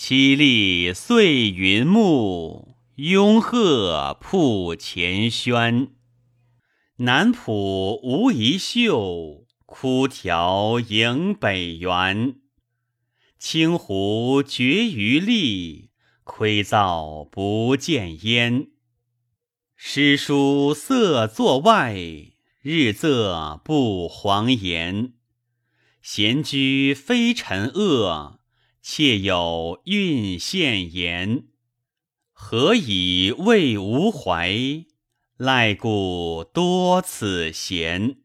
凄厉碎云幕，拥鹤铺前轩。南浦无一秀，枯条迎北原。清湖绝鱼丽，窥灶不见烟。诗书色作外，日仄不黄言。闲居非尘恶。妾有孕献言，何以慰吾怀？赖故多此闲。